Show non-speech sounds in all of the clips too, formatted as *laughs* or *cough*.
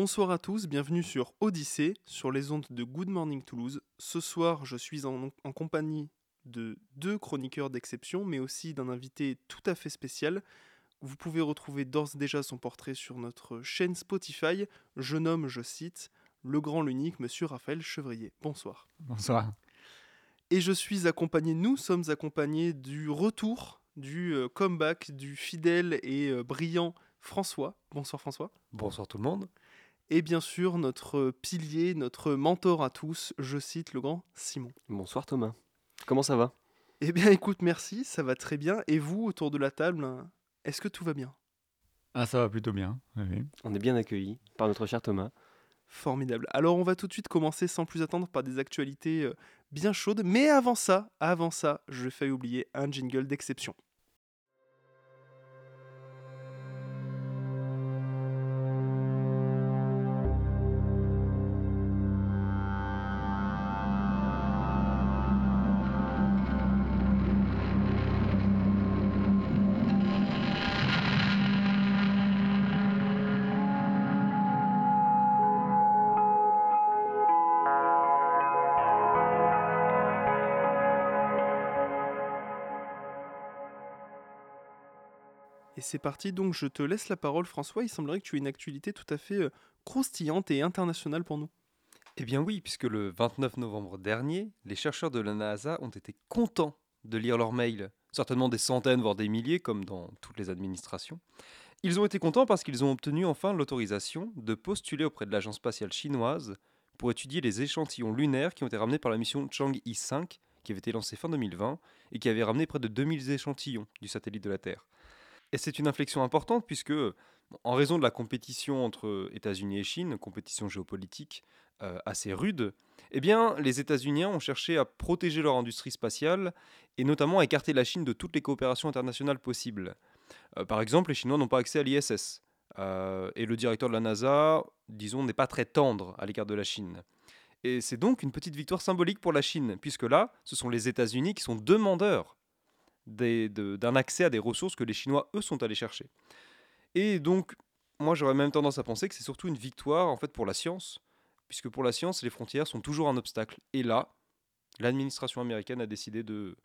Bonsoir à tous, bienvenue sur Odyssée, sur les ondes de Good Morning Toulouse. Ce soir, je suis en, en compagnie de deux chroniqueurs d'exception, mais aussi d'un invité tout à fait spécial. Vous pouvez retrouver d'ores et déjà son portrait sur notre chaîne Spotify. Je nomme, je cite, le grand, l'unique, monsieur Raphaël Chevrier. Bonsoir. Bonsoir. Et je suis accompagné, nous sommes accompagnés du retour, du euh, comeback, du fidèle et euh, brillant François. Bonsoir François. Bonsoir tout le monde. Et bien sûr, notre pilier, notre mentor à tous, je cite le grand Simon. Bonsoir Thomas. Comment ça va? Eh bien écoute, merci, ça va très bien. Et vous, autour de la table, est-ce que tout va bien? Ah, ça va plutôt bien. oui. On est bien accueillis par notre cher Thomas. Formidable. Alors on va tout de suite commencer sans plus attendre par des actualités euh, bien chaudes. Mais avant ça, avant ça, je failli oublier un jingle d'exception. Et c'est parti, donc je te laisse la parole François, il semblerait que tu aies une actualité tout à fait euh, croustillante et internationale pour nous. Eh bien oui, puisque le 29 novembre dernier, les chercheurs de la NASA ont été contents de lire leurs mails, certainement des centaines, voire des milliers, comme dans toutes les administrations. Ils ont été contents parce qu'ils ont obtenu enfin l'autorisation de postuler auprès de l'agence spatiale chinoise pour étudier les échantillons lunaires qui ont été ramenés par la mission Chang'e 5, qui avait été lancée fin 2020 et qui avait ramené près de 2000 échantillons du satellite de la Terre. Et c'est une inflexion importante puisque, en raison de la compétition entre États-Unis et Chine, compétition géopolitique euh, assez rude, eh bien, les États-Unis ont cherché à protéger leur industrie spatiale et notamment à écarter la Chine de toutes les coopérations internationales possibles. Euh, par exemple, les Chinois n'ont pas accès à l'ISS. euh, et le directeur de la NASA, disons, n'est pas très tendre à l'égard de la Chine. Et c'est donc une petite victoire symbolique pour la Chine, puisque là, ce sont les États-Unis qui sont demandeurs d'un accès à des ressources que les Chinois, eux, sont allés chercher. Et donc, moi, j'aurais même tendance à penser que c'est surtout une victoire, en fait, pour la science, puisque pour la science, les frontières sont toujours un obstacle. Et là, l'administration américaine a décidé de,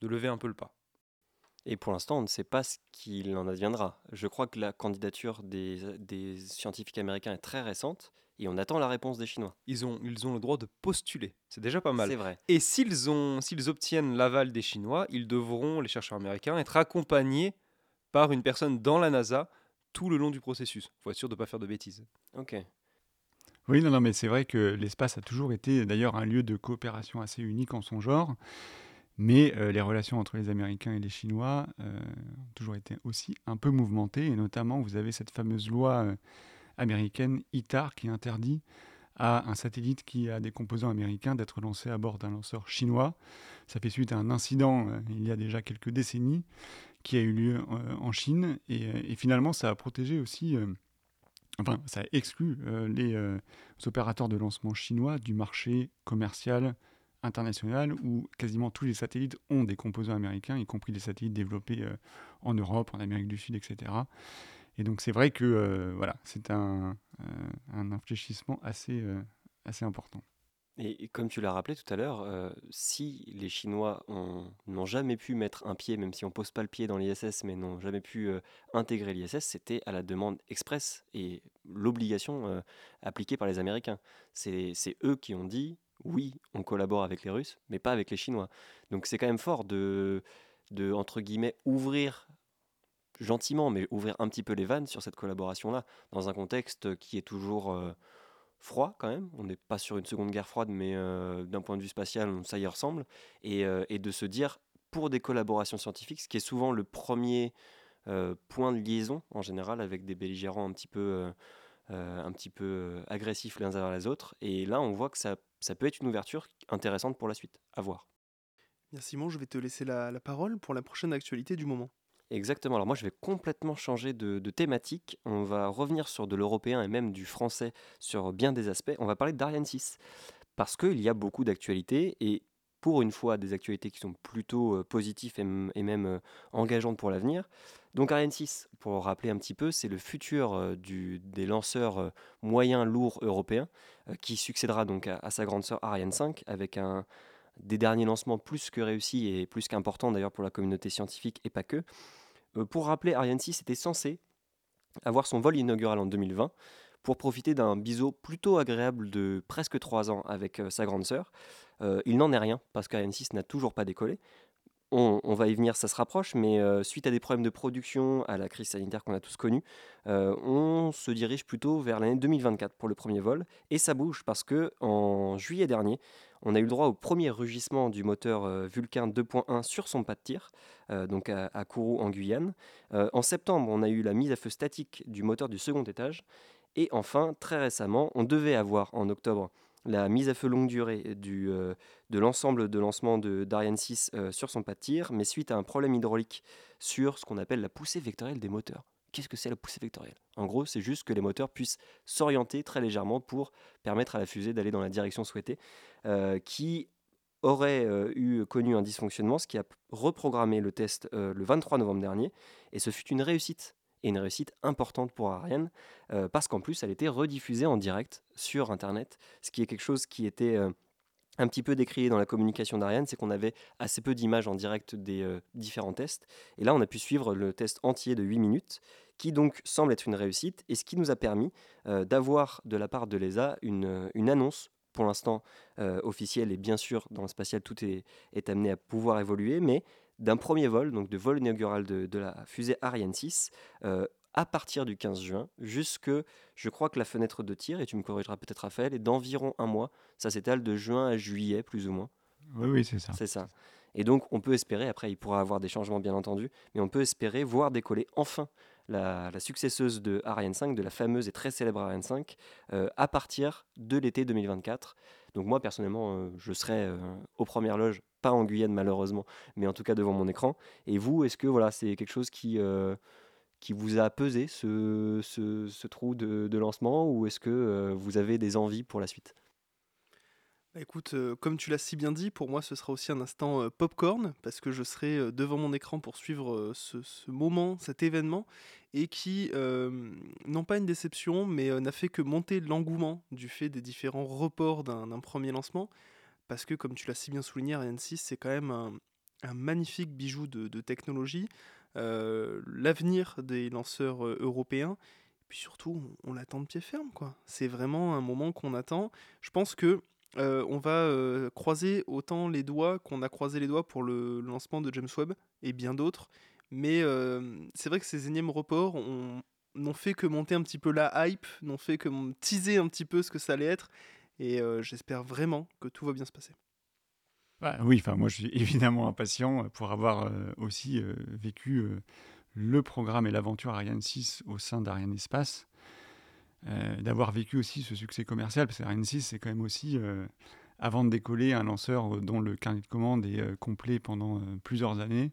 lever un peu le pas. Et pour l'instant, on ne sait pas ce qu'il en adviendra. Je crois que la candidature des scientifiques américains est très récente et on attend la réponse des Chinois. Ils ont, ils ont le droit de postuler. C'est déjà pas mal. C'est vrai. Et s'ils ont, s'ils obtiennent l'aval des Chinois, ils devront, les chercheurs américains, être accompagnés par une personne dans la NASA tout le long du processus. faut être sûr de ne pas faire de bêtises. Ok. Oui, non, non, mais c'est vrai que l'espace a toujours été d'ailleurs un lieu de coopération assez unique en son genre. Mais euh, les relations entre les Américains et les Chinois euh, ont toujours été aussi un peu mouvementées. Et notamment, vous avez cette fameuse loi euh, américaine ITAR qui interdit à un satellite qui a des composants américains d'être lancé à bord d'un lanceur chinois. Ça fait suite à un incident euh, il y a déjà quelques décennies qui a eu lieu euh, en Chine. Et, euh, et finalement, ça a protégé aussi, enfin, ça a exclu les euh, opérateurs de lancement chinois du marché commercial international où quasiment tous les satellites ont des composants américains, y compris les satellites développés en Europe, en Amérique du Sud, etc. Et donc c'est vrai que euh, voilà, c'est un, euh, un infléchissement assez, euh, assez important. Et, comme tu l'as rappelé tout à l'heure, si les Chinois ont- n'ont jamais pu mettre un pied, même si on pose pas le pied dans l'ISS, mais n'ont jamais pu intégrer l'ISS, c'était à la demande express et l'obligation appliquée par les Américains. C'est c'est eux qui ont dit oui, on collabore avec les Russes, mais pas avec les Chinois. Donc c'est quand même fort de, de entre guillemets ouvrir gentiment, mais ouvrir un petit peu les vannes sur cette collaboration-là, dans un contexte qui est toujours euh, froid quand même. On n'est pas sur une seconde guerre froide, mais euh, d'un point de vue spatial, ça y ressemble. Et, euh, et de se dire, pour des collaborations scientifiques, ce qui est souvent le premier point de liaison en général avec des belligérants un petit peu, un petit peu agressifs les uns envers les autres. Et là, on voit que ça, ça peut être une ouverture intéressante pour la suite. À voir. Bien Simon, je vais te laisser la, la parole pour la prochaine actualité du moment. Exactement. Alors moi, je vais complètement changer de, thématique. On va revenir sur de l'européen et même du français sur bien des aspects. On va parler d'Ariane 6 parce qu'il y a beaucoup d'actualités et pour une fois des actualités qui sont plutôt euh, positives et, même euh, engageantes pour l'avenir. Donc Ariane 6, pour rappeler un petit peu, c'est le futur euh, des lanceurs moyens lourds européens qui succédera donc à, à, sa grande sœur Ariane 5 avec un, des derniers lancements plus que réussis et plus qu'importants d'ailleurs pour la communauté scientifique et pas que. pour rappeler, Ariane 6 était censé avoir son vol inaugural en 2020 pour profiter d'un biseau plutôt agréable de presque 3 ans avec sa grande sœur. Euh, il n'en est rien parce qu'Ariane 6 n'a toujours pas décollé. On, va y venir, ça se rapproche, mais euh, suite à des problèmes de production, à la crise sanitaire qu'on a tous connue, euh, on se dirige plutôt vers l'année 2024 pour le premier vol. Et ça bouge parce que en juillet dernier, on a eu le droit au premier rugissement du moteur Vulcain 2.1 sur son pas de tir, donc à, Kourou en Guyane. en septembre, on a eu la mise à feu statique du moteur du second étage. Et enfin, très récemment, on devait avoir en octobre la mise à feu longue durée du, euh, de l'ensemble de lancement d'Ariane 6 euh, sur son pas de tir, mais suite à un problème hydraulique sur ce qu'on appelle la poussée vectorielle des moteurs. Qu'est-ce que c'est la poussée vectorielle En gros, c'est juste que les moteurs puissent s'orienter très légèrement pour permettre à la fusée d'aller dans la direction souhaitée, euh, qui aurait eu connu un dysfonctionnement, ce qui a reprogrammé le test le 23 novembre dernier, et ce fut une réussite et une réussite importante pour Ariane, euh, parce qu'en plus, elle était rediffusée en direct sur Internet, ce qui est quelque chose qui était euh, un petit peu décrié dans la communication d'Ariane, c'est qu'on avait assez peu d'images en direct des euh, différents tests. Et là, on a pu suivre le test entier de 8 minutes, qui donc semble être une réussite, et ce qui nous a permis d'avoir de la part de l'ESA une, une annonce pour l'instant officielle, et bien sûr, dans le spatial, tout est, est amené à pouvoir évoluer, mais d'un premier vol, donc de vol inaugural de, la fusée Ariane 6, euh, à partir du 15 juin, jusque, je crois que la fenêtre de tir, et tu me corrigeras peut-être Raphaël, est d'environ un mois. Ça s'étale de juin à juillet, plus ou moins. Oui, oui, c'est ça. C'est ça. Et donc, on peut espérer, après, il pourra avoir des changements, bien entendu, mais on peut espérer voir décoller enfin la, successeuse de Ariane 5, de la fameuse et très célèbre Ariane 5, euh, à partir de l'été 2024. Donc moi, personnellement, euh, je serai aux premières loges pas en Guyane malheureusement, mais en tout cas devant mon écran. Et vous, est-ce que voilà, c'est quelque chose qui, euh, qui vous a pesé, ce, ce, trou de, de, lancement, ou est-ce que euh, vous avez des envies pour la suite? Bah, Écoute, euh, comme tu l'as si bien dit, pour moi ce sera aussi un instant popcorn, parce que je serai devant mon écran pour suivre ce, moment, cet événement, et qui, non pas une déception, mais n'a fait que monter l'engouement du fait des différents reports d'un premier lancement parce que, comme tu l'as si bien souligné, Ariane 6, c'est quand même un, magnifique bijou de, technologie, euh, l'avenir des lanceurs euh, européens. Et puis surtout, on, l'attend de pied ferme, quoi. C'est vraiment un moment qu'on attend. Je pense que euh, on va croiser autant les doigts qu'on a croisé les doigts pour le lancement de James Webb et bien d'autres. Mais c'est vrai que ces énièmes reports n'ont fait que monter un petit peu la hype, n'ont fait que teaser un petit peu ce que ça allait être. Et euh, j'espère vraiment que tout va bien se passer. Oui, enfin moi je suis *laughs* évidemment impatient pour avoir euh, aussi euh, vécu le programme et l'aventure Ariane 6 au sein d'Ariane Espace, d'avoir vécu aussi ce succès commercial, parce qu'Ariane 6 c'est quand même aussi, avant de décoller, un lanceur dont le carnet de commande est complet pendant plusieurs années.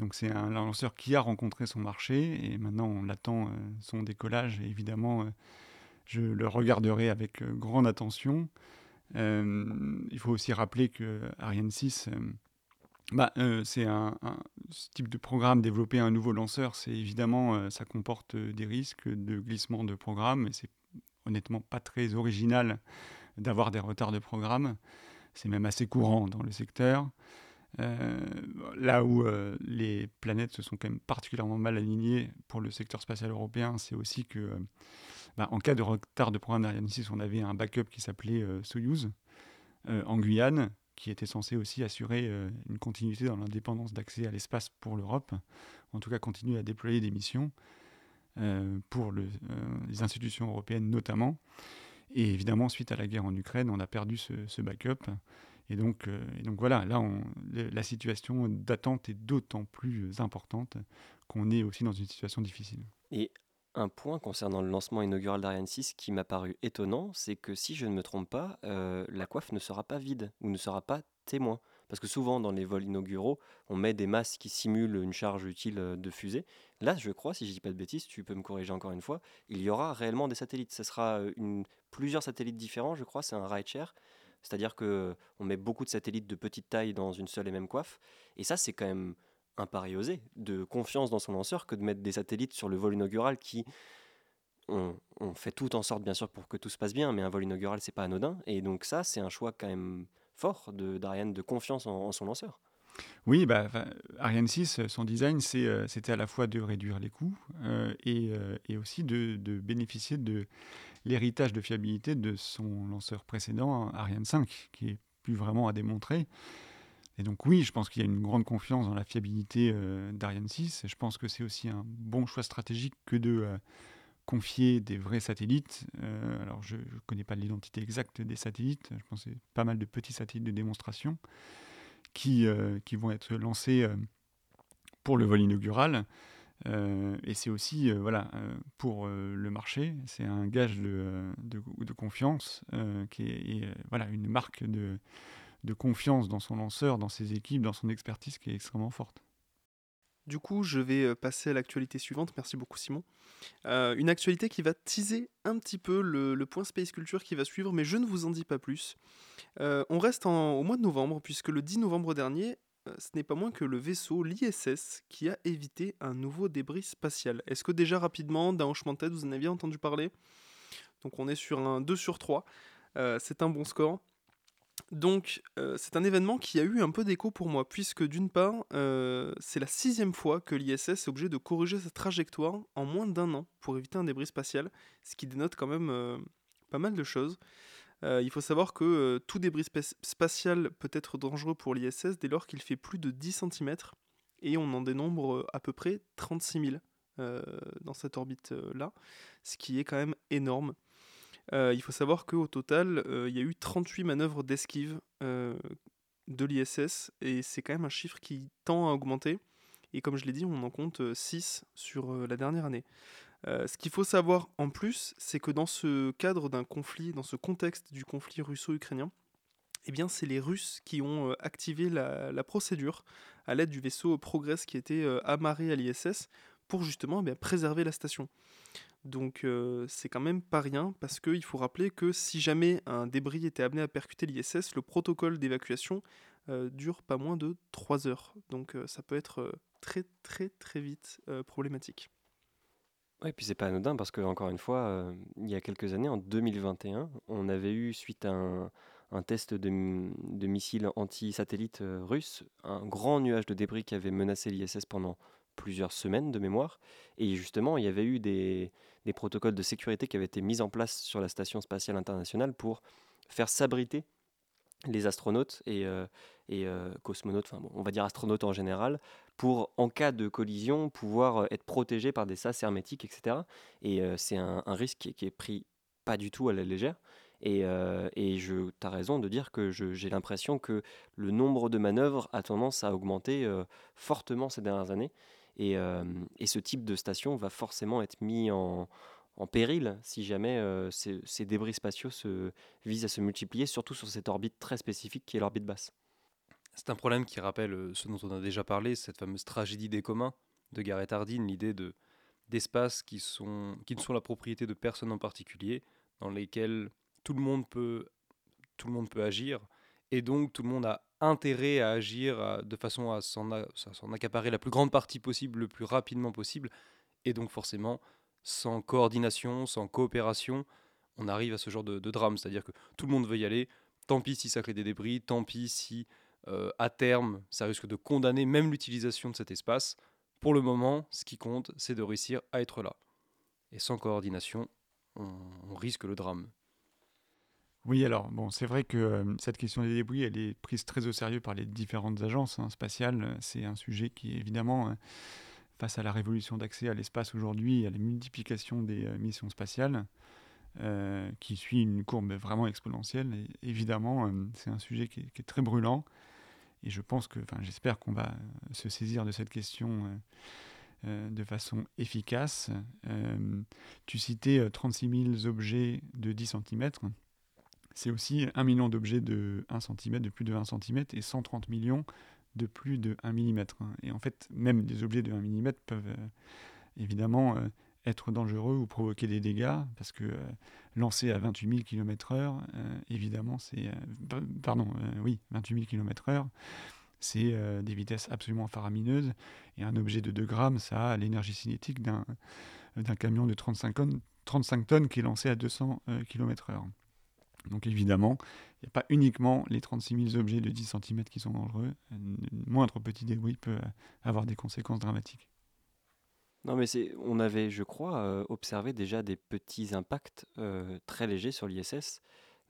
Donc c'est un lanceur qui a rencontré son marché et maintenant on attend son décollage et évidemment je le regarderai avec euh, grande attention. Euh, il faut aussi rappeler que Ariane 6, euh, bah, c'est un, type de programme, développer un nouveau lanceur, c'est évidemment, ça comporte des risques de glissement de programme, c'est honnêtement pas très original d'avoir des retards de programme. C'est même assez courant dans le secteur. là où les planètes se sont quand même particulièrement mal alignées pour le secteur spatial européen, c'est aussi que bah, en cas de retard de programme d'Ariane 6, on avait un backup qui s'appelait euh, Soyuz euh, en Guyane, qui était censé aussi assurer euh, une continuité dans l'indépendance d'accès à l'espace pour l'Europe, en tout cas continuer à déployer des missions pour les institutions européennes notamment. Et évidemment, suite à la guerre en Ukraine, on a perdu ce, backup. Et donc, voilà, là, la situation d'attente est d'autant plus importante qu'on est aussi dans une situation difficile. Un point concernant le lancement inaugural d'Ariane 6 qui m'a paru étonnant, c'est que si je ne me trompe pas, euh, la coiffe ne sera pas vide ou ne sera pas témoin. Parce que souvent dans les vols inauguraux, on met des masses qui simulent une charge utile euh, de fusée. Là, je crois, si je dis pas de bêtises, tu peux me corriger encore une fois, il y aura réellement des satellites. Ce sera euh, plusieurs satellites différents, je crois, c'est un ride share. C'est-à-dire que on met beaucoup de satellites de petite taille dans une seule et même coiffe. Et ça, c'est quand même un pari osé de confiance dans son lanceur que de mettre des satellites sur le vol inaugural qui on, fait tout en sorte bien sûr pour que tout se passe bien, mais un vol inaugural c'est pas anodin. Et donc ça, c'est un choix quand même fort de d'Ariane de confiance en, son lanceur. Oui, bah, Ariane 6, son design, euh, c'était à la fois de réduire les coûts euh, euh, et, aussi de, bénéficier de l'héritage de fiabilité de son lanceur précédent, Ariane 5, qui est plus vraiment à démontrer. Et donc oui, je pense qu'il y a une grande confiance dans la fiabilité d'Ariane 6. Et je pense que c'est aussi un bon choix stratégique que de confier des vrais satellites. Euh, alors, je ne connais pas l'identité exacte des satellites. Je pense que c'est pas mal de petits satellites de démonstration qui, euh, qui vont être lancés euh, pour le vol inaugural. et c'est aussi voilà, pour le marché, c'est un gage de, de, confiance qui est voilà, une marque de, de confiance dans son lanceur, dans ses équipes, dans son expertise qui est extrêmement forte. Du coup, je vais passer à l'actualité suivante. Merci beaucoup, Simon. une actualité qui va teaser un petit peu le, point Space Culture qui va suivre, mais je ne vous en dis pas plus. on reste au mois de novembre, puisque le 10 novembre dernier, ce n'est pas moins que le vaisseau, l'ISS, qui a évité un nouveau débris spatial. Est-ce que déjà rapidement, d'un hochement de tête, vous en aviez entendu parler? Donc on est sur un 2 sur 3. c'est un bon score. Donc, euh, c'est un événement qui a eu un peu d'écho pour moi, puisque d'une part, euh, c'est la sixième fois que l'ISS est obligé de corriger sa trajectoire en moins d'un an pour éviter un débris spatial, ce qui dénote quand même euh, pas mal de choses. il faut savoir que tout débris spatial peut être dangereux pour l'ISS dès lors qu'il fait plus de 10 cm, et on en dénombre à peu près 36 000 dans cette orbite-là, ce qui est quand même énorme. Euh, il faut savoir qu'au total, euh, il y a eu 38 manœuvres d'esquive euh, de l'ISS, et c'est quand même un chiffre qui tend à augmenter. Et comme je l'ai dit, on en compte 6 sur la dernière année. ce qu'il faut savoir en plus, c'est que dans ce cadre d'un conflit, dans ce contexte du conflit russo-ukrainien, eh bien, c'est les Russes qui ont activé la, procédure à l'aide du vaisseau Progress qui était amarré à l'ISS pour justement eh préserver la station. Donc euh, c'est quand même pas rien parce qu'il faut rappeler que si jamais un débris était amené à percuter l'ISS, le protocole d'évacuation euh, dure pas moins de 3 heures. Donc euh, ça peut être très très très vite problématique. Oui, puis c'est pas anodin parce que encore une fois, il y a quelques années, en 2021, on avait eu suite à un, test de, de missiles anti-satellites russes, un grand nuage de débris qui avait menacé l'ISS pendant plusieurs semaines de mémoire. Et justement, il y avait eu des, des protocoles de sécurité qui avaient été mis en place sur la Station spatiale internationale pour faire s'abriter les astronautes et, euh, et euh, cosmonautes, enfin on va dire astronautes en général, pour en cas de collision pouvoir euh, être protégés par des sas hermétiques, etc. Et c'est un, risque qui, est pris pas du tout à la légère. Et, et tu as raison de dire que j'ai l'impression que le nombre de manœuvres a tendance à augmenter fortement ces dernières années. Et, ce type de station va forcément être mis en, péril si jamais ces, débris spatiaux se, visent à se multiplier, surtout sur cette orbite très spécifique qui est l'orbite basse. C'est un problème qui rappelle ce dont on a déjà parlé, cette fameuse tragédie des communs de Gareth Hardin, l'idée de, d'espaces qui, ne sont la propriété de personne en particulier, dans lesquels tout le monde peut agir, et donc tout le monde a intérêt à agir de façon à s'en, accaparer la plus grande partie possible, le plus rapidement possible. Et donc forcément, sans coordination, sans coopération, on arrive à ce genre de, drame. C'est-à-dire que tout le monde veut y aller. Tant pis si ça crée des débris, tant pis si euh, à terme ça risque de condamner même l'utilisation de cet espace. Pour le moment, ce qui compte, c'est de réussir à être là. Et sans coordination, on risque le drame. Oui, alors bon, c'est vrai que euh, cette question des débris, elle est prise très au sérieux par les différentes agences hein, spatiales. C'est un sujet qui, évidemment, euh, face à la révolution d'accès à l'espace aujourd'hui, à la multiplication des euh, missions spatiales, qui suit une courbe vraiment exponentielle. Évidemment, c'est un sujet qui est, très brûlant. Et je pense que, enfin, j'espère qu'on va se saisir de cette question. de façon efficace. tu citais 36 000 objets de 10 cm c'est aussi 1 million d'objets de 1 cm, de plus de 1 cm, et 130 millions de plus de 1 mm. Et en fait, même des objets de 1 mm peuvent euh, évidemment euh, être dangereux ou provoquer des dégâts, parce que euh, lancer à 28 000 km/h, évidemment, c'est. pardon, oui, 28 000 km/h, c'est des vitesses absolument faramineuses. Et un objet de 2 grammes, ça a l'énergie cinétique d'un camion de 35 tonnes, 35 tonnes qui est lancé à 200 km/h. Donc évidemment, il n'y a pas uniquement les 36 000 objets de 10 cm qui sont dangereux. Un moindre petit débris peut avoir des conséquences dramatiques. Non, mais on avait, je crois, euh, observé déjà des petits impacts euh, très légers sur l'ISS,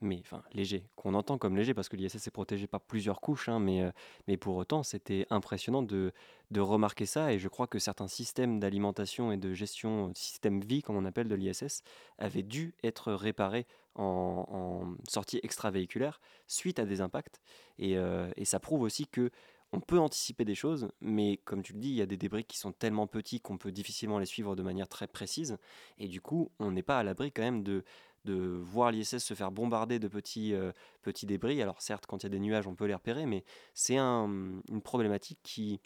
mais enfin légers, qu'on entend comme légers parce que l'ISS est protégé par plusieurs couches, hein, mais, euh, mais pour autant, c'était impressionnant de, de remarquer ça. Et je crois que certains systèmes d'alimentation et de gestion, système vie, comme on appelle de l'ISS, avaient dû être réparés en, en sortie extravéhiculaire suite à des impacts. Et, et ça prouve aussi que on peut anticiper des choses, mais comme tu le dis, il y a des débris qui sont tellement petits qu'on peut difficilement les suivre de manière très précise. Et du coup, on n'est pas à l'abri quand même de, de voir l'ISS se faire bombarder de petits, euh, petits débris. Alors certes, quand il y a des nuages, on peut les repérer, mais c'est une problématique qui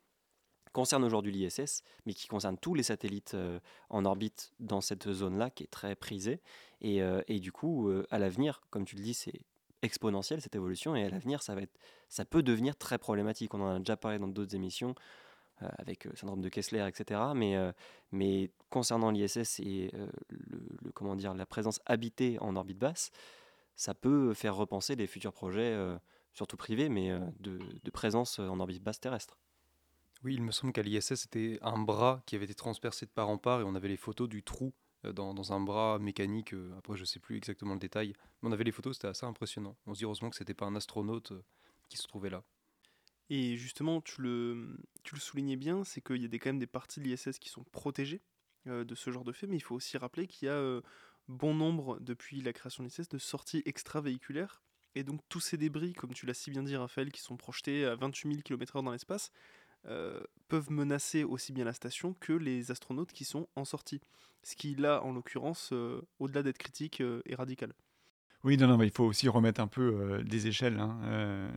concerne aujourd'hui l'ISS, mais qui concerne tous les satellites euh, en orbite dans cette zone-là, qui est très prisée. Et, euh, et du coup, à l'avenir, comme tu le dis, c'est exponentielle cette évolution et à l'avenir ça ça peut devenir très problématique on en a déjà parlé dans d'autres émissions avec le euh, syndrome de Kessler etc mais euh, mais concernant l'ISS et la présence habitée en orbite basse ça peut faire repenser les futurs projets surtout privés mais de, présence en orbite basse terrestre oui il me semble qu'à l'ISS c'était un bras qui avait été transpercé de part en part et on avait les photos du trou euh, dans, un bras mécanique. Euh, après, je sais plus exactement le détail. Mais on avait les photos, c'était assez impressionnant. On se dit heureusement que c'était pas un astronaute euh, qui se trouvait là. Et justement, tu le, soulignais bien, c'est qu'il y a des, quand même des parties de l'ISS qui sont protégées de ce genre de fait, mais il faut aussi rappeler qu'il y a bon nombre, depuis la création de l'ISS, de sorties extravéhiculaires. Et donc tous ces débris, comme tu l'as si bien dit Raphaël, qui sont projetés à 28 000 km/h dans l'espace, euh, peuvent menacer aussi bien la station que les astronautes qui sont en sortie. Ce qui, là, en l'occurrence, euh, au-delà d'être critique, euh, est radical. Oui, non, non, mais il faut aussi remettre un peu des échelles. Hein.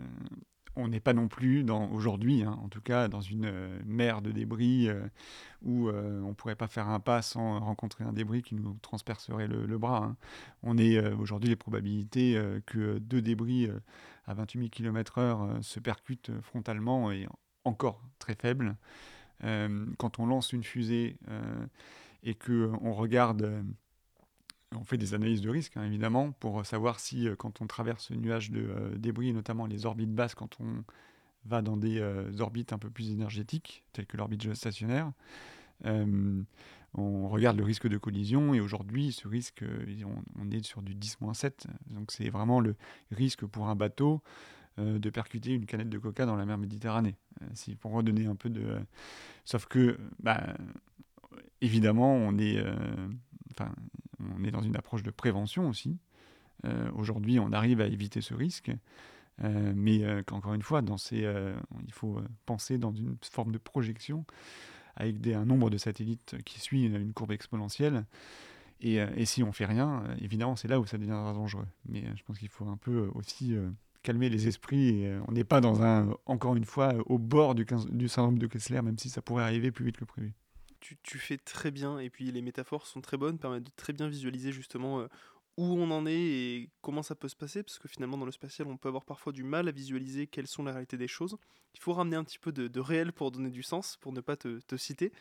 On n'est pas non plus, aujourd'hui, hein, en tout cas, dans une mer de débris où on ne pourrait pas faire un pas sans rencontrer un débris qui nous transpercerait le, bras. Hein. On est aujourd'hui les probabilités que deux débris à 28 000 km/h se percutent frontalement et encore très faible. Euh, quand on lance une fusée euh, et que on regarde, euh, on fait des analyses de risque hein, évidemment pour savoir si quand on traverse ce nuage de débris, notamment les orbites basses, quand on va dans des orbites un peu plus énergétiques, telles que l'orbite géostationnaire, on regarde le risque de collision et aujourd'hui, ce risque, on, est sur du 10-7. Donc c'est vraiment le risque pour un bateau euh, de percuter une canette de coca dans la mer Méditerranée. Euh, pour redonner un peu de. Sauf que, bah, évidemment, on est, euh, on est dans une approche de prévention aussi. Aujourd'hui, on arrive à éviter ce risque. mais encore une fois, il faut penser dans une forme de projection avec un nombre de satellites qui suit une, courbe exponentielle. Et, si on fait rien, évidemment, c'est là où ça deviendra dangereux. Mais je pense qu'il faut un peu aussi calmer les esprits. Euh, on n'est pas dans un, encore une fois, au bord du syndrome de Kessler, même si ça pourrait arriver plus vite que prévu. Tu, fais très bien, et puis les métaphores sont très bonnes, permettent de très bien visualiser justement euh, où on en est et comment ça peut se passer, parce que finalement dans le spatial, on peut avoir parfois du mal à visualiser quelles sont les réalités des choses. Il faut ramener un petit peu de, réel pour donner du sens, pour ne pas te, te citer.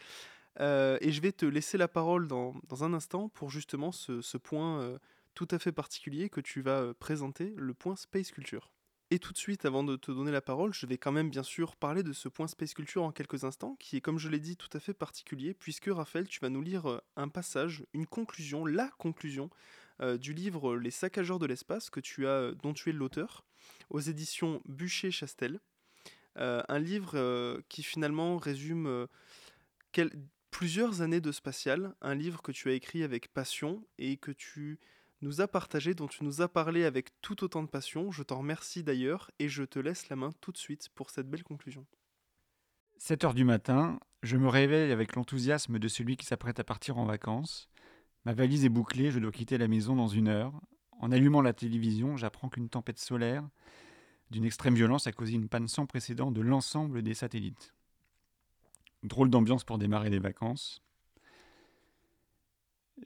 Euh, et je vais te laisser la parole dans, un instant pour justement ce, point tout à fait particulier que tu vas euh, présenter, le point Space Culture. Et tout de suite, avant de te donner la parole, je vais quand même bien sûr parler de ce point Space Culture en quelques instants, qui est comme je l'ai dit tout à fait particulier, puisque Raphaël, tu vas nous lire euh, un passage, une conclusion, la conclusion euh, du livre Les saccageurs de l'espace, que tu as, dont tu es l'auteur, aux éditions Bûcher-Chastel. un livre qui finalement résume plusieurs années de spatial, un livre que tu as écrit avec passion et que tu nous a partagé, dont tu nous as parlé avec tout autant de passion. Je t'en remercie d'ailleurs et je te laisse la main tout de suite pour cette belle conclusion. 7 heures du matin, je me réveille avec l'enthousiasme de celui qui s'apprête à partir en vacances. Ma valise est bouclée, je dois quitter la maison dans une heure. En allumant la télévision, j'apprends qu'une tempête solaire d'une extrême violence a causé une panne sans précédent de l'ensemble des satellites. Drôle d'ambiance pour démarrer les vacances.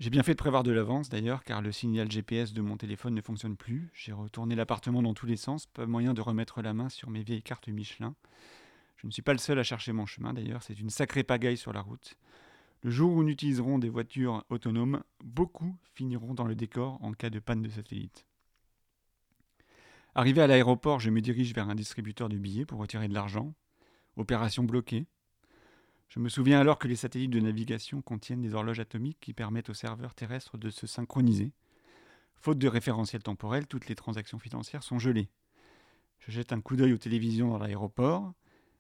J'ai bien fait de prévoir de l'avance d'ailleurs, car le signal GPS de mon téléphone ne fonctionne plus. J'ai retourné l'appartement dans tous les sens, pas moyen de remettre la main sur mes vieilles cartes Michelin. Je ne suis pas le seul à chercher mon chemin d'ailleurs, c'est une sacrée pagaille sur la route. Le jour où nous utiliserons des voitures autonomes, beaucoup finiront dans le décor en cas de panne de satellite. Arrivé à l'aéroport, je me dirige vers un distributeur de billets pour retirer de l'argent. Opération bloquée. Je me souviens alors que les satellites de navigation contiennent des horloges atomiques qui permettent aux serveurs terrestres de se synchroniser. Faute de référentiel temporel, toutes les transactions financières sont gelées. Je jette un coup d'œil aux télévisions dans l'aéroport,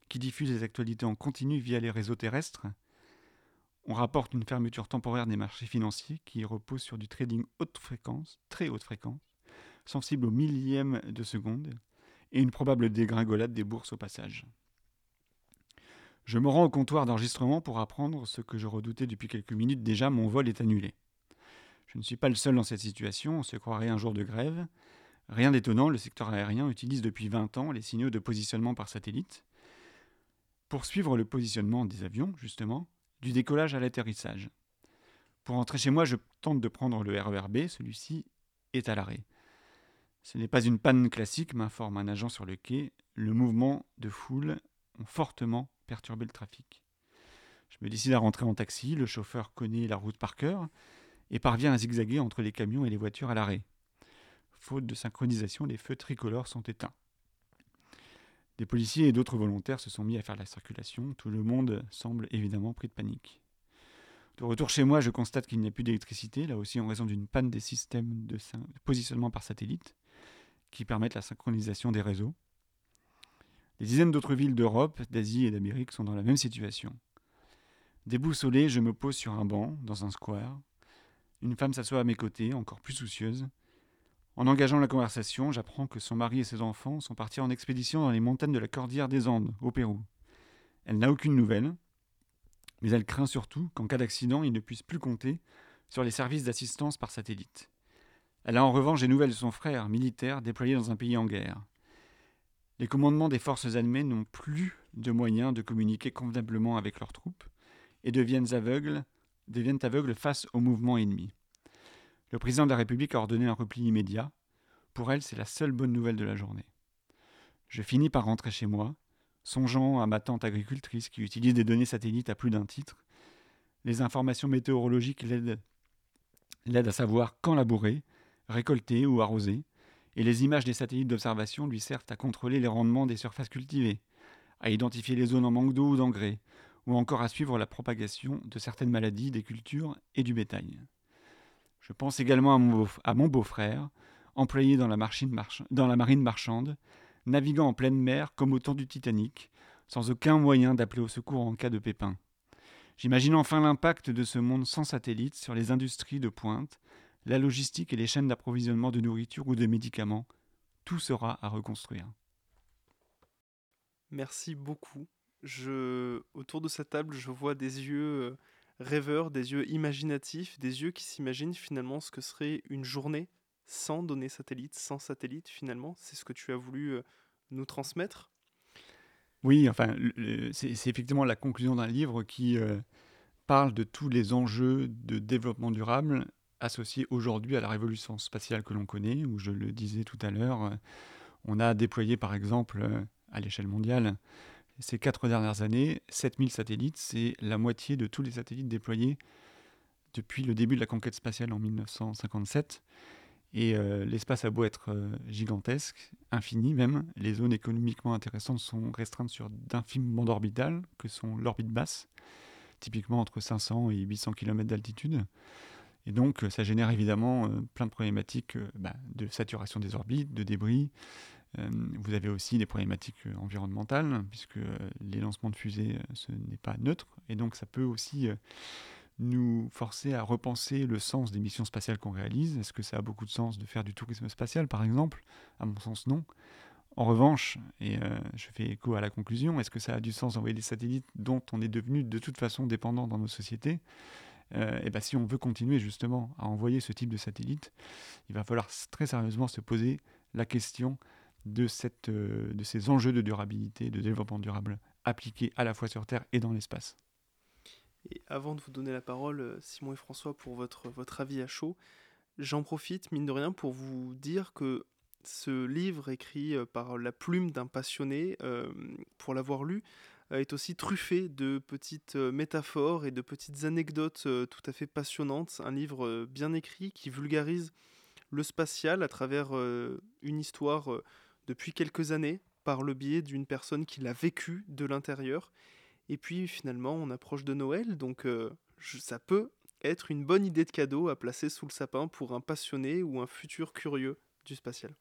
qui diffusent les actualités en continu via les réseaux terrestres. On rapporte une fermeture temporaire des marchés financiers qui repose sur du trading haute fréquence, très haute fréquence, sensible au millième de seconde, et une probable dégringolade des bourses au passage. Je me rends au comptoir d'enregistrement pour apprendre ce que je redoutais depuis quelques minutes déjà, mon vol est annulé. Je ne suis pas le seul dans cette situation, on se croirait un jour de grève. Rien d'étonnant, le secteur aérien utilise depuis 20 ans les signaux de positionnement par satellite pour suivre le positionnement des avions, justement, du décollage à l'atterrissage. Pour rentrer chez moi, je tente de prendre le RERB, celui-ci est à l'arrêt. Ce n'est pas une panne classique, m'informe un agent sur le quai. Le mouvement de foule ont fortement perturber le trafic. Je me décide à rentrer en taxi, le chauffeur connaît la route par cœur et parvient à zigzaguer entre les camions et les voitures à l'arrêt. Faute de synchronisation, les feux tricolores sont éteints. Des policiers et d'autres volontaires se sont mis à faire la circulation. Tout le monde semble évidemment pris de panique. De retour chez moi, je constate qu'il n'y a plus d'électricité, là aussi en raison d'une panne des systèmes de positionnement par satellite qui permettent la synchronisation des réseaux. Des dizaines d'autres villes d'Europe, d'Asie et d'Amérique sont dans la même situation. Déboussolé, je me pose sur un banc, dans un square. Une femme s'assoit à mes côtés, encore plus soucieuse. En engageant la conversation, j'apprends que son mari et ses enfants sont partis en expédition dans les montagnes de la Cordillère des Andes, au Pérou. Elle n'a aucune nouvelle, mais elle craint surtout qu'en cas d'accident, il ne puisse plus compter sur les services d'assistance par satellite. Elle a en revanche des nouvelles de son frère, militaire, déployé dans un pays en guerre. Les commandements des forces armées n'ont plus de moyens de communiquer convenablement avec leurs troupes et deviennent aveugles, deviennent aveugles face au mouvement ennemi. Le président de la République a ordonné un repli immédiat. Pour elle, c'est la seule bonne nouvelle de la journée. Je finis par rentrer chez moi, songeant à ma tante agricultrice qui utilise des données satellites à plus d'un titre. Les informations météorologiques l'aident à savoir quand labourer, récolter ou arroser et les images des satellites d'observation lui servent à contrôler les rendements des surfaces cultivées, à identifier les zones en manque d'eau ou d'engrais, ou encore à suivre la propagation de certaines maladies des cultures et du bétail. Je pense également à mon, beau-frère, employé dans la, marine marchande, naviguant en pleine mer comme au temps du Titanic, sans aucun moyen d'appeler au secours en cas de pépin. J'imagine enfin l'impact de ce monde sans satellite sur les industries de pointe, la logistique et les chaînes d'approvisionnement de nourriture ou de médicaments, tout sera à reconstruire. Merci beaucoup. Je, autour de cette table, je vois des yeux euh, rêveurs, des yeux imaginatifs, des yeux qui s'imaginent finalement ce que serait une journée sans données satellites, sans satellite finalement. C'est ce que tu as voulu euh, nous transmettre. Oui, enfin, c'est effectivement la conclusion d'un livre qui euh, parle de tous les enjeux de développement durable associé aujourd'hui à la révolution spatiale que l'on connaît, où je le disais tout à l'heure, euh, on a déployé par exemple euh, à l'échelle mondiale ces quatre dernières années 7000 satellites, c'est la moitié de tous les satellites déployés depuis le début de la conquête spatiale en 1957. Et euh, l'espace a beau être gigantesque, infini même, les zones économiquement intéressantes sont restreintes sur d'infimes bandes orbitales, que sont l'orbite basse, typiquement entre 500 et 800 km d'altitude. Et donc, ça génère évidemment euh, plein de problématiques euh, bah, de saturation des orbites, de débris. Euh, vous avez aussi des problématiques environnementales, puisque les lancements de fusées, ce n'est pas neutre. Et donc, ça peut aussi nous forcer à repenser le sens des missions spatiales qu'on réalise. Est-ce que ça a beaucoup de sens de faire du tourisme spatial, par exemple? À mon sens, non. En revanche, et je fais écho à la conclusion, est-ce que ça a du sens d'envoyer des satellites dont on est devenu de toute façon dépendant dans nos sociétés? Euh, et ben, si on veut continuer justement à envoyer ce type de satellite, il va falloir très sérieusement se poser la question de, cette, euh, de ces enjeux de durabilité, de développement durable appliqués à la fois sur Terre et dans l'espace. Et avant de vous donner la parole, euh, Simon et François, pour votre, votre avis à chaud, j'en profite, mine de rien, pour vous dire que ce livre écrit par la plume d'un passionné, pour l'avoir lu, est aussi truffé de petites métaphores et de petites anecdotes tout à fait passionnantes. Un livre bien écrit qui vulgarise le spatial à travers une histoire depuis quelques années par le biais d'une personne qui l'a vécu de l'intérieur et puis finalement, on approche de Noël, donc euh, ça peut être une bonne idée de cadeau à placer sous le sapin pour un passionné ou un futur curieux du spatial.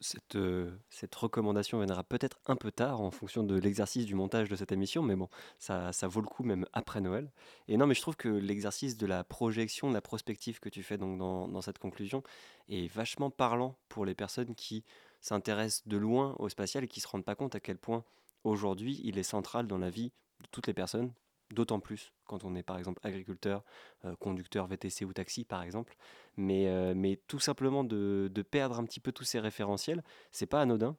Cette, euh, cette recommandation viendra peut-être un peu tard en fonction de l'exercice du montage de cette émission, mais bon, ça, ça vaut le coup même après Noël. Et non, mais je trouve que l'exercice de la projection, de la prospective que tu fais donc dans, dans cette conclusion est vachement parlant pour les personnes qui s'intéressent de loin au spatial et qui ne se rendent pas compte à quel point aujourd'hui, il est central dans la vie de toutes les personnes, d'autant plus quand on est par exemple agriculteur, euh, conducteur VTC ou taxi par exemple. Mais, euh, mais tout simplement de, perdre un petit peu tous ces référentiels, c'est pas anodin.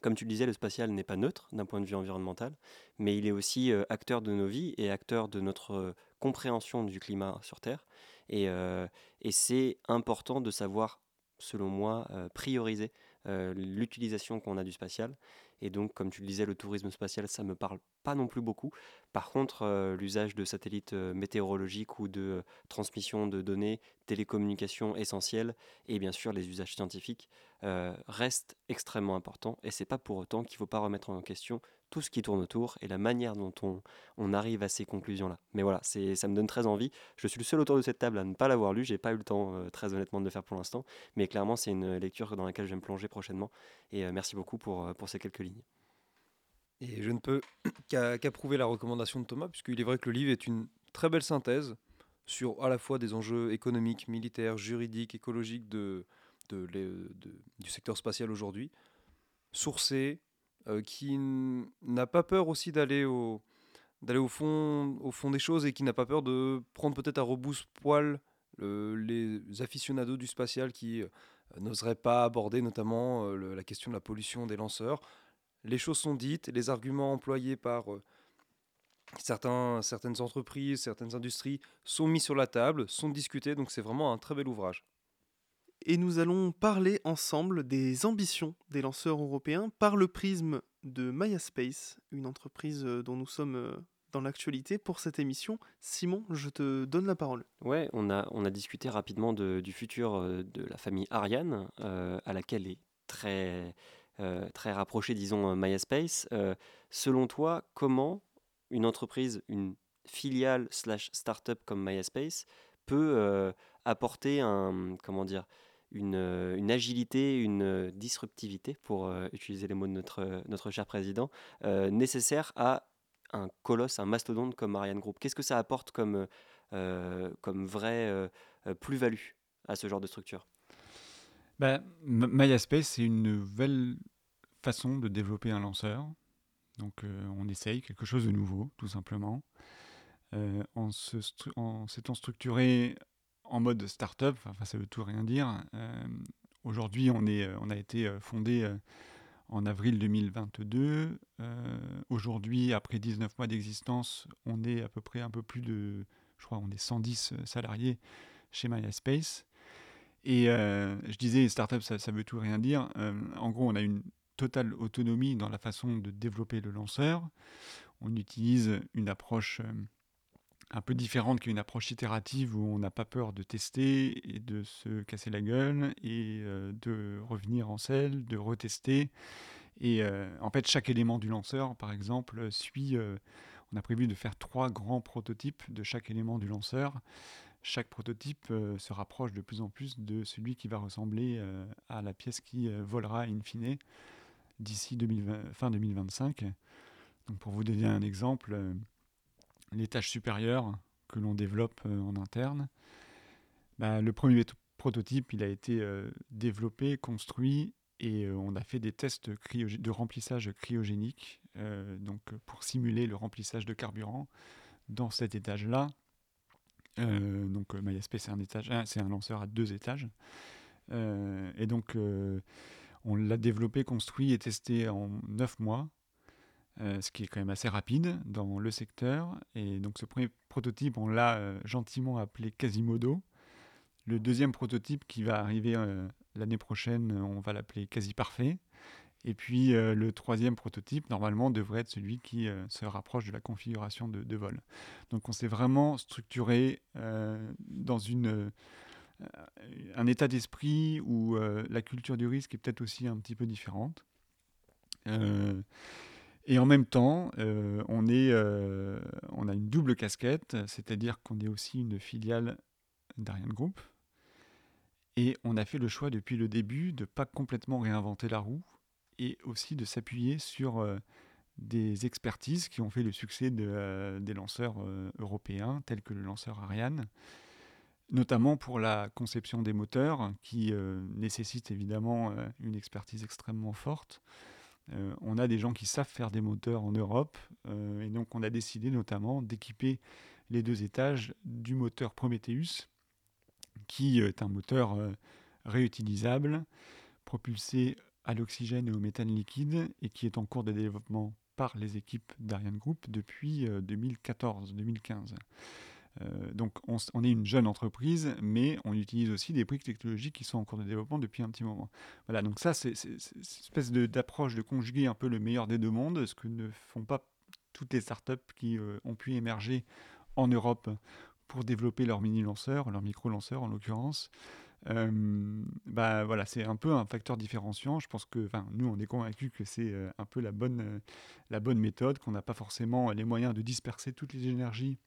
Comme tu le disais, le spatial n'est pas neutre d'un point de vue environnemental, mais il est aussi euh, acteur de nos vies et acteur de notre compréhension du climat sur Terre. Et, et c'est important de savoir, selon moi, prioriser l'utilisation qu'on a du spatial et donc, comme tu le disais, le tourisme spatial, ça me parle pas non plus beaucoup. Par contre, euh, l'usage de satellites euh, météorologiques ou de euh, transmission de données, télécommunications essentielles, et bien sûr les usages scientifiques, restent extrêmement importants. Et c'est pas pour autant qu'il ne faut pas remettre en question tout ce qui tourne autour et la manière dont on, arrive à ces conclusions-là. Mais voilà, ça me donne très envie. Je suis le seul autour de cette table à ne pas l'avoir lu. J'ai pas eu le temps, euh, très honnêtement, de le faire pour l'instant. Mais clairement, c'est une lecture dans laquelle je vais me plonger prochainement. Et euh, merci beaucoup pour, euh, pour ces quelques lignes. Et je ne peux *coughs* qu'approuver la recommandation de Thomas, puisqu'il est vrai que le livre est une très belle synthèse sur à la fois des enjeux économiques, militaires, juridiques, écologiques du secteur spatial aujourd'hui, sourcé, qui n'a pas peur aussi d'aller au, d'aller au fond, au fond des choses et qui n'a pas peur de prendre peut-être à rebousse-poil les aficionados du spatial qui euh, n'oseraient pas aborder notamment euh, la question de la pollution des lanceurs. Les choses sont dites, les arguments employés par certains, certaines entreprises, certaines industries sont mis sur la table, sont discutés, donc c'est vraiment un très bel ouvrage et nous allons parler ensemble des ambitions des lanceurs européens par le prisme de Maya Space, une entreprise euh, dont nous sommes euh, dans l'actualité pour cette émission. Simon, je te donne la parole. Ouais, on a, on a discuté rapidement du futur euh, de la famille Ariane, à laquelle est très, très rapprochée, disons, MySpace. selon toi, comment une entreprise, une filiale slash startup comme MySpace peut apporter un, comment dire, euh, une, agilité, une euh, disruptivité, pour euh, utiliser les mots de notre, notre cher président, nécessaire à un colosse, un mastodonte comme Marianne Group Qu'est-ce que ça apporte comme, comme vraie plus-value à ce genre de structure? Ben, MySpace, c'est une nouvelle façon de développer un lanceur. Donc on essaye quelque chose de nouveau, tout simplement. en s'étant structuré en mode startup, enfin ça veut tout rien dire. Euh, aujourd'hui, on, est, on a été euh, fondé euh, en avril 2022. Aujourd'hui, après 19 mois d'existence, on est à peu près un peu plus de, je crois, on est 110 salariés chez MySpace. Et je disais, startup, ça, ça veut tout rien dire. en gros, on a une totale autonomie dans la façon de développer le lanceur. On utilise une approche un peu différente qu'une approche itérative où on n'a pas peur de tester et de se casser la gueule et euh, de revenir en selle, de retester. Et euh, en fait, chaque élément du lanceur, par exemple, suit. Euh, on a prévu de faire trois grands prototypes de chaque élément du lanceur. Chaque prototype se rapproche de plus en plus de celui qui va ressembler à la pièce qui volera in fine d'ici fin 2025. Donc pour vous donner un exemple, les tâches supérieures que l'on développe euh, en interne. Bah, le premier prototype, il a été euh, développé, construit, et euh, on a fait des tests de remplissage cryogénique, donc pour simuler le remplissage de carburant dans cet étage-là. donc MySpace, c'est un, étage, c'est un lanceur à deux étages. et donc on l'a développé, construit et testé en neuf mois. Ce qui est quand même assez rapide dans le secteur. Et donc ce premier prototype, on l'a gentiment appelé Quasimodo. Le deuxième prototype qui va arriver l'année prochaine, on va l'appeler Quasi Parfait. Et puis euh, le troisième prototype, normalement, devrait être celui qui euh, se rapproche de la configuration de, vol. Donc on s'est vraiment structuré euh, dans une, un état d'esprit où la culture du risque est peut-être aussi un petit peu différente. Et en même temps, on, est, on a une double casquette, c'est-à-dire qu'on est aussi une filiale d'Ariane Group. Et on a fait le choix depuis le début de ne pas complètement réinventer la roue, et aussi de s'appuyer sur euh, des expertises qui ont fait le succès de, euh, des lanceurs euh, européens, tels que le lanceur Ariane, notamment pour la conception des moteurs, qui nécessite évidemment une expertise extrêmement forte. On a des gens qui savent faire des moteurs en Europe, et donc on a décidé notamment d'équiper les deux étages du moteur Prometheus, qui est un moteur réutilisable, propulsé à l'oxygène et au méthane liquide et qui est en cours de développement par les équipes d'Ariane Group depuis 2014-2015. Euh, donc on, est une jeune entreprise, mais on utilise aussi des briques technologiques qui sont en cours de développement depuis un petit moment. Voilà, donc ça, c'est une espèce d'approche de, conjuguer un peu le meilleur des deux mondes, ce que ne font pas toutes les startups qui euh, ont pu émerger en Europe pour développer leurs mini-lanceurs, leurs micro-lanceurs en l'occurrence. Euh, bah voilà, c'est un peu un facteur différenciant. Je pense que, nous, on est convaincus que c'est un peu la bonne, la bonne méthode, qu'on n'a pas forcément les moyens de disperser toutes les énergies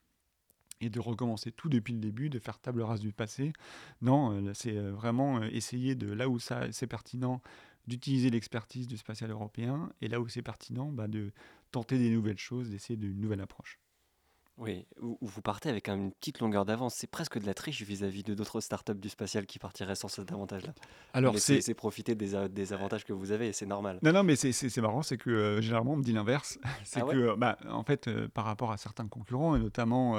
et de recommencer tout depuis le début, de faire table rase du passé. Non, c'est vraiment essayer de là où ça c'est pertinent d'utiliser l'expertise du spatial européen et là où c'est pertinent, bah, de tenter des nouvelles choses, d'essayer d'une nouvelle approche. Oui, où, vous partez avec une petite longueur d'avance. C'est presque de la triche vis-à-vis de d'autres startups du spatial qui partiraient sans cet avantage-là. Alors, c'est profiter des, des, avantages que vous avez et c'est normal. Non, non, mais c'est marrant, c'est que euh, généralement on me dit l'inverse. *laughs* c'est ah que, euh, bah, en fait, euh, par rapport à certains concurrents et notamment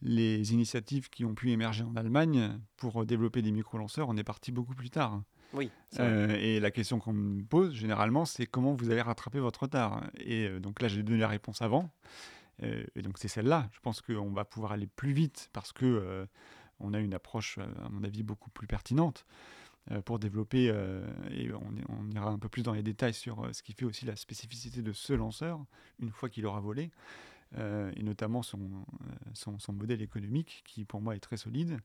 les initiatives qui ont pu émerger en Allemagne pour développer des micro-lanceurs, on est parti beaucoup plus tard. Oui. et la question qu'on me pose généralement, c'est comment vous allez rattraper votre retard? Et donc là, j'ai donné la réponse avant. Euh, et donc c'est celle-là. Je pense qu'on va pouvoir aller plus vite parce que euh, on a une approche, euh, à mon avis, beaucoup plus pertinente pour développer, et on, ira un peu plus dans les détails sur ce qui fait aussi la spécificité de ce lanceur, une fois qu'il aura volé, et notamment son, modèle économique, qui pour moi est très solide,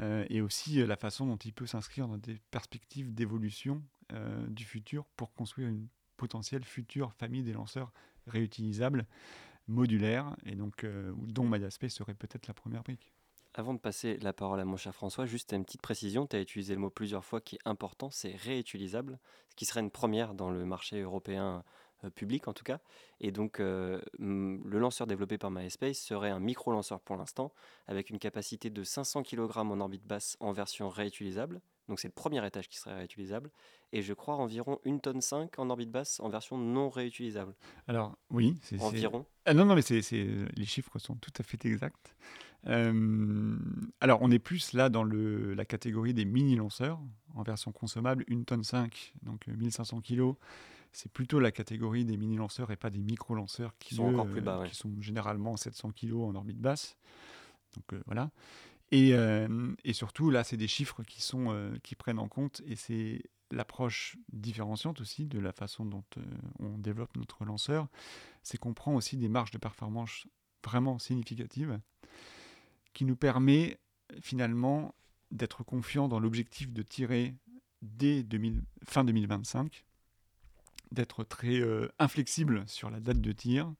et aussi la façon dont il peut s'inscrire dans des perspectives d'évolution du futur pour construire une potentielle future famille des lanceurs réutilisables modulaire, et donc euh, dont MySpace serait peut-être la première brique. Avant de passer la parole à mon cher François, juste une petite précision, tu as utilisé le mot plusieurs fois qui est important, c'est réutilisable, ce qui serait une première dans le marché européen euh, public en tout cas. Et donc euh, le lanceur développé par MySpace serait un micro-lanceur pour l'instant, avec une capacité de 500 kg en orbite basse en version réutilisable, donc c'est le premier étage qui serait réutilisable. Et je crois environ une tonne 5 en orbite basse en version non réutilisable. Alors oui, c'est environ. Ah, non, non, mais c'est, les chiffres sont tout à fait exacts. Euh, alors on est plus là dans le, la catégorie des mini lanceurs en version consommable, une tonne 5, donc 1500 kg. C'est plutôt la catégorie des mini lanceurs et pas des micro lanceurs qui sont encore plus bas, qui sont généralement 700 kg en orbite basse. Donc euh, voilà. Et, surtout, là, c'est des chiffres qui, sont, qui prennent en compte, et c'est l'approche différenciante aussi de la façon dont on développe notre lanceur, c'est qu'on prend aussi des marges de performance vraiment significatives, qui nous permet finalement d'être confiant dans l'objectif de tirer dès fin 2025, d'être très inflexible sur la date de tir,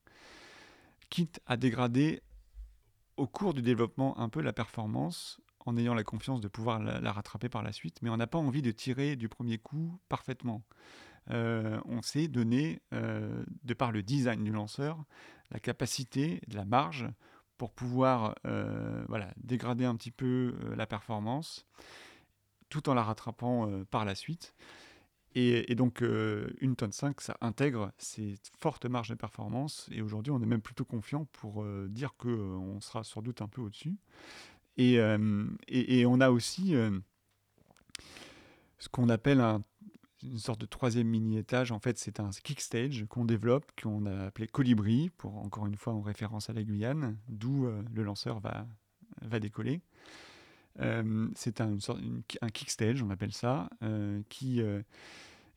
quitte à dégrader au cours du développement un peu la performance en ayant la confiance de pouvoir la, rattraper par la suite, mais on n'a pas envie de tirer du premier coup parfaitement. Euh, on s'est donné, euh, de par le design du lanceur, la capacité, la marge pour pouvoir euh, voilà, dégrader un petit peu la performance tout en la rattrapant par la suite. Et, donc, euh, une tonne 5, ça intègre ces fortes marges de performance. Et aujourd'hui, on est même plutôt confiant pour euh, dire qu'on euh, sera sans doute un peu au-dessus. Et, et, on a aussi ce qu'on appelle un, une sorte de troisième mini-étage. En fait, c'est un kickstage qu'on développe, qu'on a appelé Colibri, pour encore une fois en référence à la Guyane, d'où le lanceur va décoller. C'est un, un kickstage, on appelle ça, qui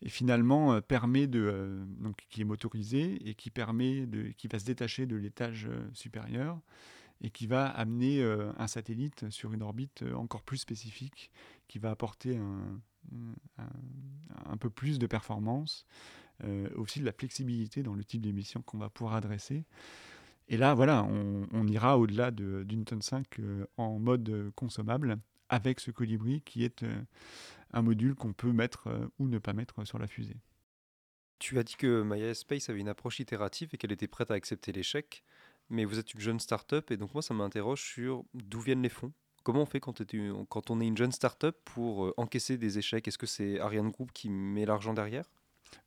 et finalement euh, permet de euh, donc qui est motorisé et qui permet de qui va se détacher de l'étage euh, supérieur et qui va amener un satellite sur une orbite encore plus spécifique qui va apporter un, un, peu plus de performance aussi de la flexibilité dans le type d'émission qu'on va pouvoir adresser et là voilà on, ira au-delà d'une tonne 5 en mode consommable avec ce colibri qui est un module qu'on peut mettre euh, ou ne pas mettre sur la fusée. Tu as dit que Maya Space avait une approche itérative et qu'elle était prête à accepter l'échec, mais vous êtes une jeune start-up et donc moi ça m'interroge sur d'où viennent les fonds. Comment on fait quand, quand on est une jeune start-up pour euh, encaisser des échecs? Est-ce que c'est Ariane Group qui met l'argent derrière?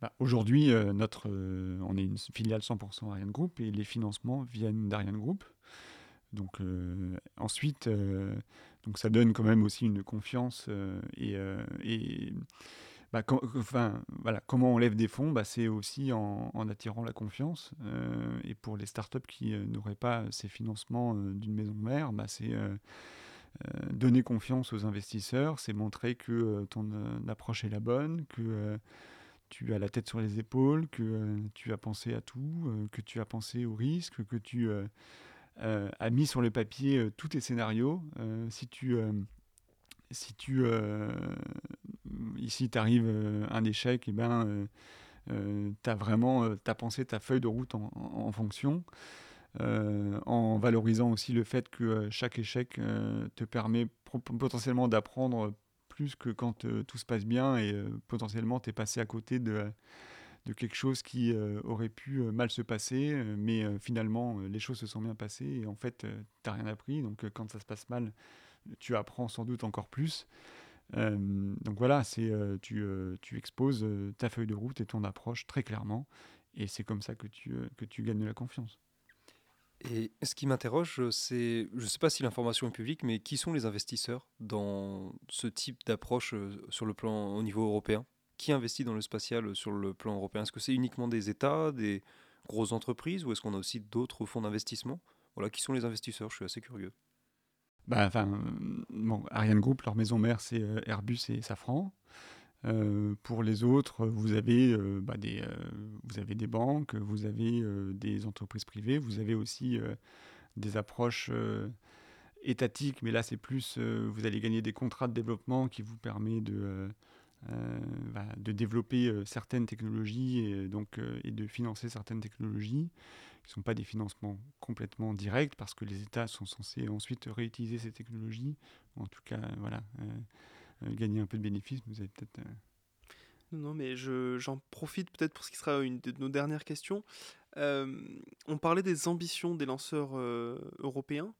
Bah, Aujourd'hui, euh, notre, on est une filiale 100% Ariane Group et les financements viennent d'Ariane Group. Donc ensuite, donc ça donne quand même aussi une confiance euh, et, euh, et bah, enfin, voilà, comment on lève des fonds bah, C'est aussi en, attirant la confiance. Euh, et pour les startups qui n'auraient pas ces financements d'une maison mère, c'est donner confiance aux investisseurs, c'est montrer que ton approche est la bonne, que tu as la tête sur les épaules, que tu as pensé à tout, que tu as pensé aux risques, que tu euh, a mis sur le papier euh, tous tes scénarios. Euh, si tu si tu ici t'arrive un échec, et tu as vraiment as pensé ta feuille de route en, fonction. en valorisant aussi le fait que chaque échec te permet potentiellement d'apprendre plus que quand tout se passe bien et potentiellement tu es passé à côté de, de quelque chose qui euh, aurait pu euh, mal se passer, euh, mais finalement les choses se sont bien passées et en fait tu n'as rien appris. Donc quand ça se passe mal, tu apprends sans doute encore plus. donc voilà, c'est tu, tu, exposes ta feuille de route et ton approche très clairement, et c'est comme ça que tu, que tu gagnes de la confiance. Et ce qui m'interroge, c'est, je ne sais pas si l'information est publique, mais qui sont les investisseurs dans ce type d'approche sur le plan au niveau européen? Qui investit dans le spatial sur le plan européen? Est-ce que c'est uniquement des États, des grosses entreprises, ou est-ce qu'on a aussi d'autres fonds d'investissement? Voilà, qui sont les investisseurs? Je suis assez curieux. Bah, enfin, bon, Ariane Group, leur maison mère, c'est euh, Airbus et Safran. Euh, pour les autres, vous avez, euh, bah, des, vous avez des banques, vous avez des entreprises privées, vous avez aussi des approches étatiques, mais là c'est plus, vous allez gagner des contrats de développement qui vous permettent de, euh, bah, de développer euh, certaines technologies et, donc, euh, et de financer certaines technologies qui ne sont pas des financements complètement directs parce que les États sont censés ensuite réutiliser ces technologies, en tout cas voilà, gagner un peu de bénéfices. Vous avez peut-être. Non, mais j'en profite peut-être pour ce qui sera une de nos dernières questions. on parlait des ambitions des lanceurs européens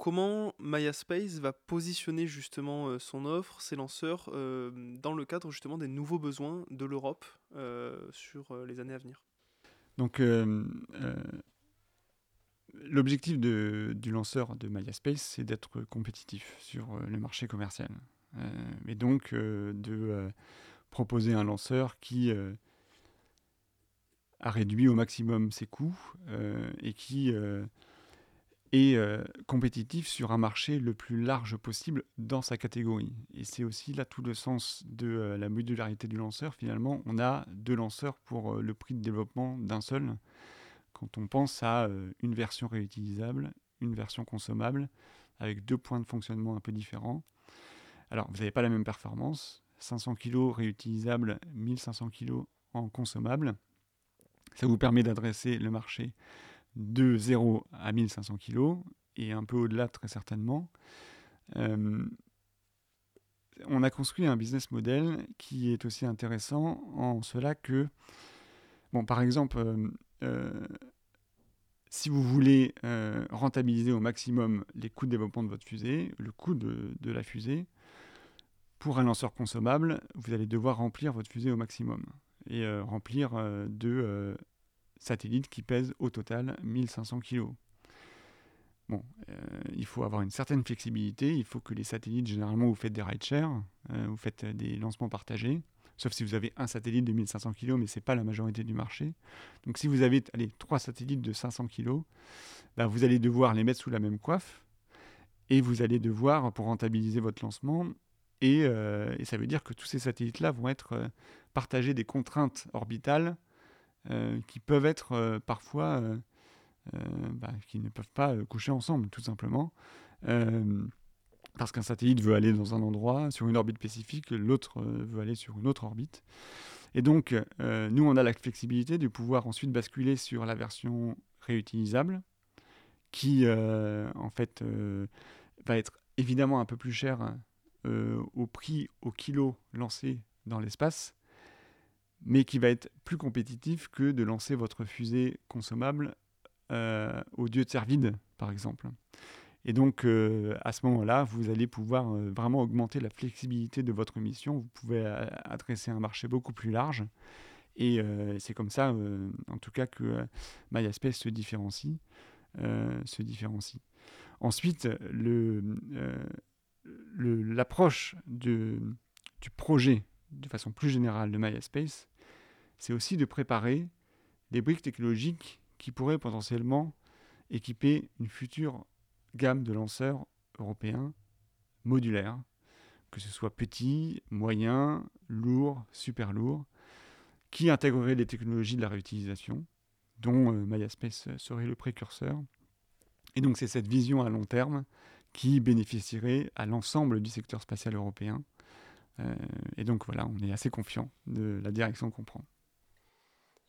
comment Maya Space va positionner justement euh, son offre, ses lanceurs, euh, dans le cadre justement des nouveaux besoins de l'Europe euh, sur les années à venir? Donc, l'objectif du lanceur de Maya Space, c'est d'être compétitif sur le marché commercial. Et donc, de proposer un lanceur qui a réduit au maximum ses coûts et qui euh, compétitif sur un marché le plus large possible dans sa catégorie. Et c'est aussi là tout le sens de euh, la modularité du lanceur. Finalement, on a deux lanceurs pour euh, le prix de développement d'un seul. Quand on pense à une version réutilisable, une version consommable, avec deux points de fonctionnement un peu différents. Alors, vous n'avez pas la même performance. 500 kg réutilisable, 1500 kg en consommable. Ça vous permet d'adresser le marché de 0 à 1500 kg et un peu au-delà très certainement. Euh, on a construit un business model qui est aussi intéressant en cela que, bon, par exemple, euh, euh, si vous voulez rentabiliser au maximum les coûts de développement de votre fusée, le coût de, la fusée, pour un lanceur consommable, vous allez devoir remplir votre fusée au maximum et remplir de satellites qui pèsent au total 1500 kg. Bon, euh, il faut avoir une certaine flexibilité, il faut que les satellites, généralement vous faites des ride share, euh, vous faites des lancements partagés, sauf si vous avez un satellite de 1500 kg, mais ce n'est pas la majorité du marché. Donc si vous avez allez, trois satellites de 500 kg, bah, vous allez devoir les mettre sous la même coiffe, et vous allez devoir, pour rentabiliser votre lancement, et, euh, ça veut dire que tous ces satellites-là vont être euh, partagés des contraintes orbitales euh, qui peuvent être parfois, bah, qui ne peuvent pas coucher ensemble, tout simplement parce qu'un satellite veut aller dans un endroit, sur une orbite spécifique, l'autre veut aller sur une autre orbite. Et donc, nous, on a la flexibilité de pouvoir ensuite basculer sur la version réutilisable, qui, en fait, va être évidemment un peu plus chère au prix au kilo lancé dans l'espace, mais qui va être plus compétitif que de lancer votre fusée consommable au dieu de vide, par exemple. Et donc, euh, à ce moment-là, vous allez pouvoir euh, vraiment augmenter la flexibilité de votre mission. Vous pouvez euh, adresser un marché beaucoup plus large. Et c'est comme ça, en tout cas, que MySpace se différencie. se différencie. Ensuite, l'approche du projet de façon plus générale de MySpace, c'est aussi de préparer des briques technologiques qui pourraient potentiellement équiper une future gamme de lanceurs européens modulaires, que ce soit petit, moyen, lourd, super lourd, qui intégreraient les technologies de la réutilisation, dont euh, MySpace serait le précurseur. Et donc c'est cette vision à long terme qui bénéficierait à l'ensemble du secteur spatial européen. Euh, et donc voilà, on est assez confiant de la direction qu'on prend.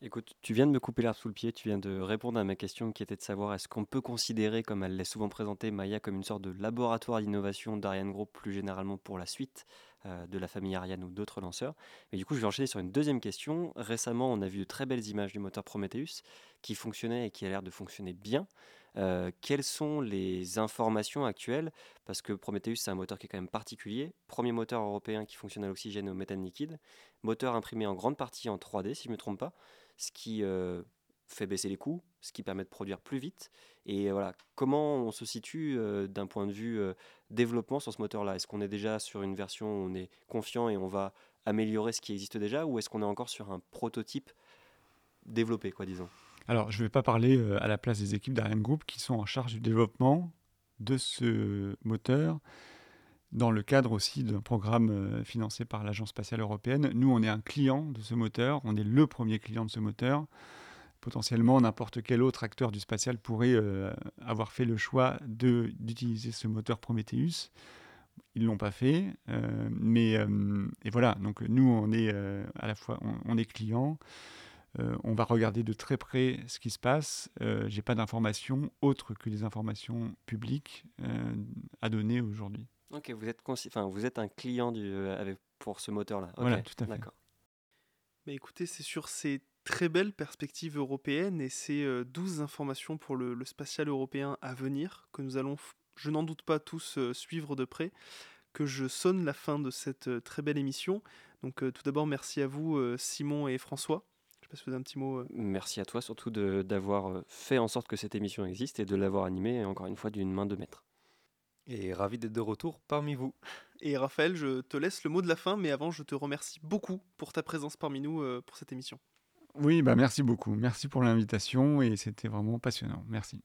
Écoute, tu viens de me couper l'herbe sous le pied, tu viens de répondre à ma question qui était de savoir est-ce qu'on peut considérer, comme elle l'est souvent présentée, Maya comme une sorte de laboratoire d'innovation d'Ariane Group plus généralement pour la suite euh, de la famille Ariane ou d'autres lanceurs? Mais du coup, je vais enchaîner sur une deuxième question. Récemment, on a vu de très belles images du moteur Prometheus qui fonctionnait et qui a l'air de fonctionner bien. Euh, quelles sont les informations actuelles? Parce que Prometheus, c'est un moteur qui est quand même particulier. Premier moteur européen qui fonctionne à l'oxygène et au méthane liquide. Moteur imprimé en grande partie en 3D, si je ne me trompe pas ce qui euh, fait baisser les coûts, ce qui permet de produire plus vite. Et voilà, comment on se situe euh, d'un point de vue développement sur ce moteur-là? Est-ce qu'on est déjà sur une version où on est confiant et on va améliorer ce qui existe déjà, ou est-ce qu'on est encore sur un prototype développé, quoi, disons? Alors, je ne vais pas parler à la place des équipes d'Ariane Group qui sont en charge du développement de ce moteur dans le cadre aussi d'un programme euh, financé par l'Agence spatiale européenne. Nous, on est un client de ce moteur, on est le premier client de ce moteur. Potentiellement, n'importe quel autre acteur du spatial pourrait euh, avoir fait le choix d'utiliser ce moteur Prometheus. Ils ne l'ont pas fait, euh, mais et voilà. Donc nous, on est à la fois, on, est client. On va regarder de très près ce qui se passe. J'ai pas d'informations autres que les informations publiques à donner aujourd'hui. Ok, vous êtes, enfin, vous êtes un client du, euh, avec, pour ce moteur-là. voilà, tout à fait. D'accord. Mais écoutez, c'est sur ces très belles perspectives européennes et ces euh, douze informations pour le, spatial européen à venir que nous allons, je n'en doute pas, tous euh, suivre de près, que je sonne la fin de cette très belle émission. Donc tout d'abord, merci à vous, Simon et François. Je sais pas si vous avez un petit mot. Merci à toi surtout d'avoir fait en sorte que cette émission existe et de l'avoir animée, encore une fois, d'une main de maître. Et ravi d'être de retour parmi vous. Et Raphaël, je te laisse le mot de la fin, mais avant, je te remercie beaucoup pour ta présence parmi nous euh, pour cette émission. Oui, bah merci beaucoup. Merci pour l'invitation et c'était vraiment passionnant. Merci.